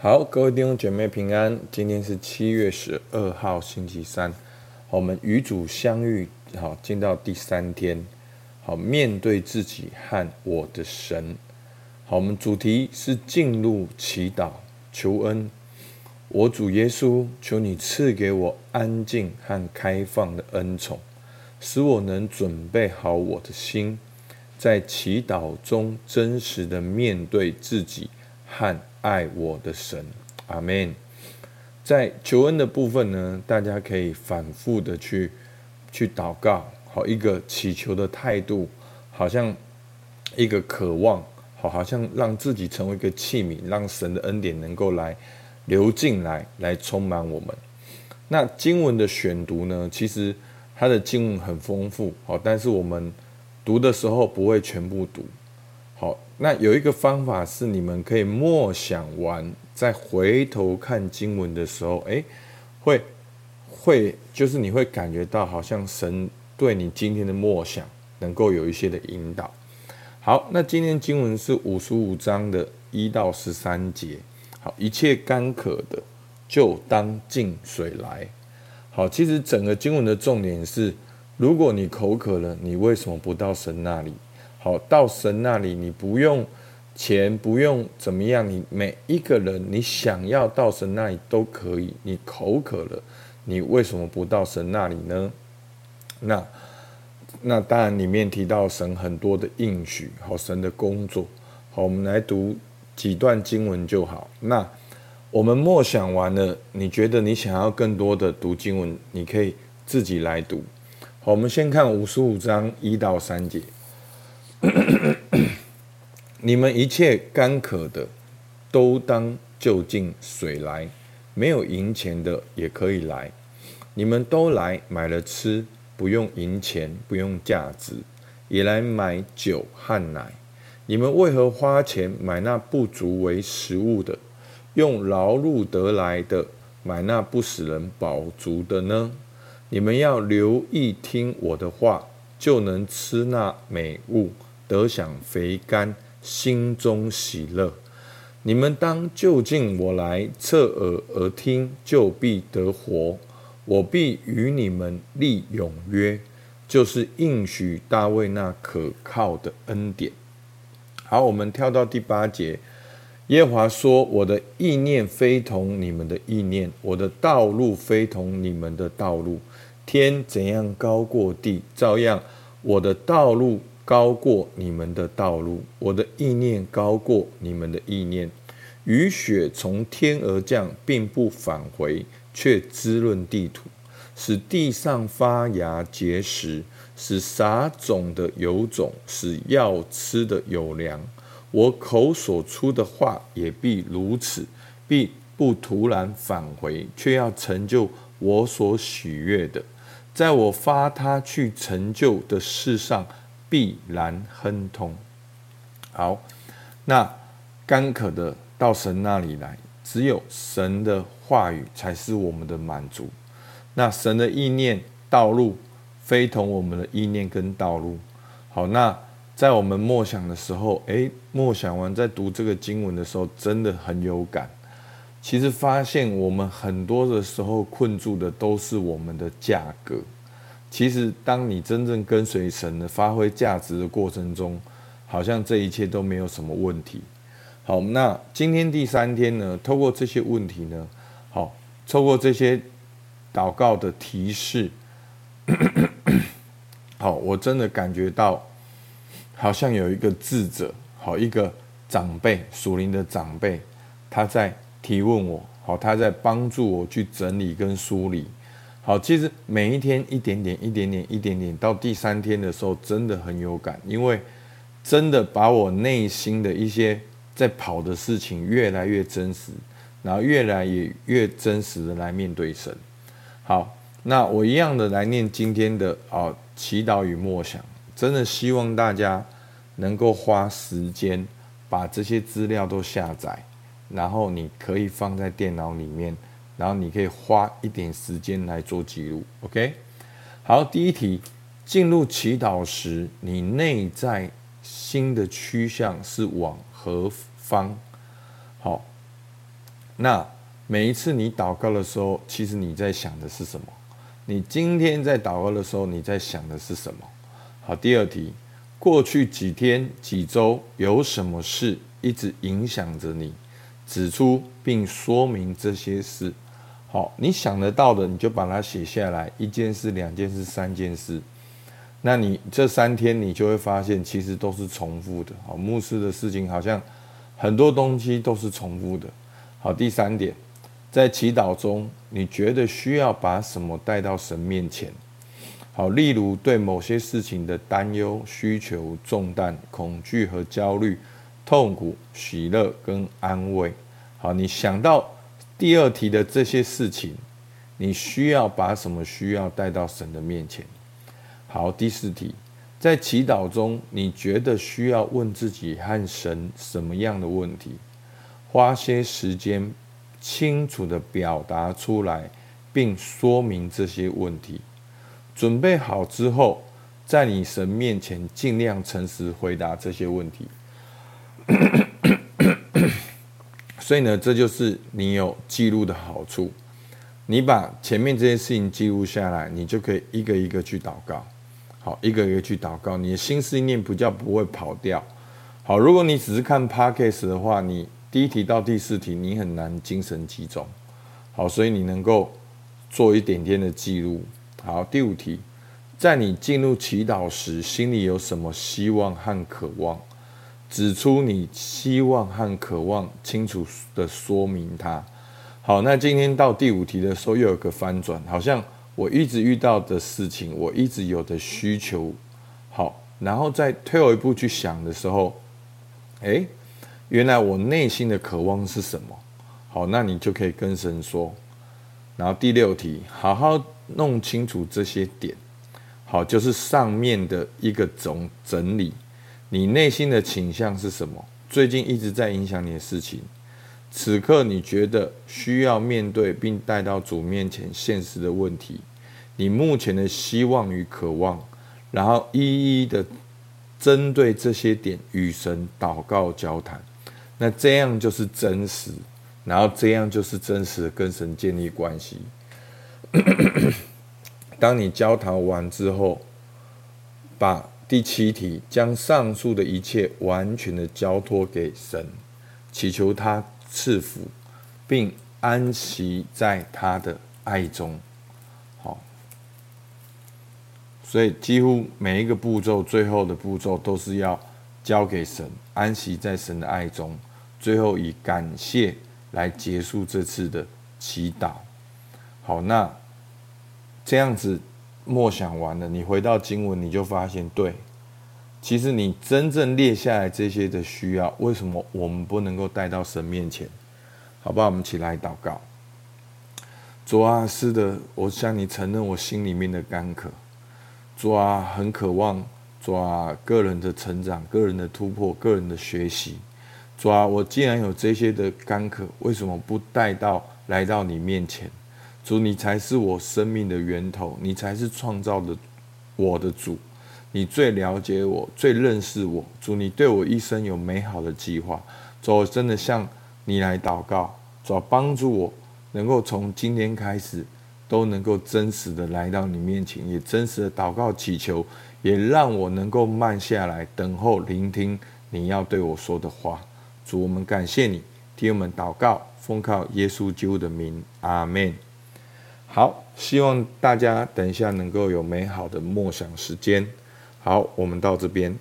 好，各位弟兄姐妹平安。今天是七月十二号，星期三。好，我们与主相遇，好，进到第三天。好，面对自己和我的神。好，我们主题是进入祈祷，求恩。我主耶稣，求你赐给我安静和开放的恩宠，使我能准备好我的心，在祈祷中真实的面对自己和。爱我的神，阿门。在求恩的部分呢，大家可以反复的去去祷告，好一个祈求的态度，好像一个渴望，好，好像让自己成为一个器皿，让神的恩典能够来流进来，来充满我们。那经文的选读呢，其实它的经文很丰富，好，但是我们读的时候不会全部读。好，那有一个方法是，你们可以默想完，再回头看经文的时候，诶，会会就是你会感觉到，好像神对你今天的默想能够有一些的引导。好，那今天经文是五十五章的一到十三节。好，一切干渴的就当进水来。好，其实整个经文的重点是，如果你口渴了，你为什么不到神那里？好，到神那里，你不用钱，不用怎么样，你每一个人，你想要到神那里都可以。你口渴了，你为什么不到神那里呢？那那当然，里面提到神很多的应许，好，神的工作。好，我们来读几段经文就好。那我们默想完了，你觉得你想要更多的读经文，你可以自己来读。好，我们先看五十五章一到三节。你们一切干渴的，都当就近水来；没有银钱的也可以来。你们都来买了吃，不用银钱，不用价值，也来买酒和奶。你们为何花钱买那不足为食物的，用劳碌得来的买那不使人饱足的呢？你们要留意听我的话，就能吃那美物。得享肥甘，心中喜乐。你们当就近我来，侧耳而听，就必得活。我必与你们立永约，就是应许大卫那可靠的恩典。好，我们跳到第八节。耶华说：“我的意念非同你们的意念，我的道路非同你们的道路。天怎样高过地，照样我的道路。”高过你们的道路，我的意念高过你们的意念。雨雪从天而降，并不返回，却滋润地土，使地上发芽结实，使撒种的有种，使要吃的有粮。我口所出的话也必如此，必不突然返回，却要成就我所喜悦的，在我发他去成就的事上。必然亨通。好，那干渴的到神那里来，只有神的话语才是我们的满足。那神的意念道路非同我们的意念跟道路。好，那在我们默想的时候，诶，默想完在读这个经文的时候，真的很有感。其实发现我们很多的时候困住的都是我们的价格。其实，当你真正跟随神的发挥价值的过程中，好像这一切都没有什么问题。好，那今天第三天呢？透过这些问题呢，好，透过这些祷告的提示，好，我真的感觉到，好像有一个智者，好，一个长辈，属灵的长辈，他在提问我，好，他在帮助我去整理跟梳理。好，其实每一天一点点、一点点、一点点，到第三天的时候，真的很有感，因为真的把我内心的一些在跑的事情越来越真实，然后越来越越真实的来面对神。好，那我一样的来念今天的啊祈祷与默想，真的希望大家能够花时间把这些资料都下载，然后你可以放在电脑里面。然后你可以花一点时间来做记录，OK？好，第一题，进入祈祷时，你内在心的趋向是往何方？好，那每一次你祷告的时候，其实你在想的是什么？你今天在祷告的时候，你在想的是什么？好，第二题，过去几天、几周有什么事一直影响着你？指出并说明这些事。好，你想得到的，你就把它写下来，一件事、两件事、三件事。那你这三天，你就会发现，其实都是重复的。好，牧师的事情好像很多东西都是重复的。好，第三点。在祈祷中，你觉得需要把什么带到神面前？好，例如对某些事情的担忧、需求、重担、恐惧和焦虑、痛苦、喜乐跟安慰。好，你想到第二题的这些事情，你需要把什么需要带到神的面前？好，第四题，在祈祷中，你觉得需要问自己和神什么样的问题？花些时间。清楚地表达出来，并说明这些问题。准备好之后，在你神面前尽量诚实回答这些问题。所以呢，这就是你有记录的好处。你把前面这些事情记录下来，你就可以一个一个去祷告。好，一个一个去祷告，你的心思念不叫不会跑掉。好，如果你只是看 Podcast 的话，你。第一题到第四题，你很难精神集中，好，所以你能够做一点点的记录。好，第五题，在你进入祈祷时，心里有什么希望和渴望？指出你希望和渴望，清楚的说明它。好，那今天到第五题的时候，又有个翻转，好像我一直遇到的事情，我一直有的需求，好，然后再退后一步去想的时候，诶。原来我内心的渴望是什么？好，那你就可以跟神说。然后第六题，好好弄清楚这些点。好，就是上面的一个总整理。你内心的倾向是什么？最近一直在影响你的事情，此刻你觉得需要面对并带到主面前现实的问题，你目前的希望与渴望，然后一一的针对这些点与神祷告交谈。那这样就是真实，然后这样就是真实的跟神建立关系。当你交谈完之后，把第七题将上述的一切完全的交托给神，祈求他赐福，并安息在他的爱中。好，所以几乎每一个步骤，最后的步骤都是要交给神，安息在神的爱中。最后以感谢来结束这次的祈祷。好，那这样子默想完了，你回到经文，你就发现，对，其实你真正列下来这些的需要，为什么我们不能够带到神面前？好不好？我们起来祷告。主啊，是的，我向你承认我心里面的干渴。主啊，很渴望，主啊，个人的成长、个人的突破、个人的学习。主啊，我既然有这些的干渴，为什么不带到来到你面前？主，你才是我生命的源头，你才是创造的我的主，你最了解我，最认识我。主，你对我一生有美好的计划。主，我真的向你来祷告，主，帮助我能够从今天开始，都能够真实的来到你面前，也真实的祷告祈求，也让我能够慢下来，等候聆听你要对我说的话。主，我们感谢你，替我们祷告，奉靠耶稣基督的名，阿门。好，希望大家等一下能够有美好的默想时间。好，我们到这边。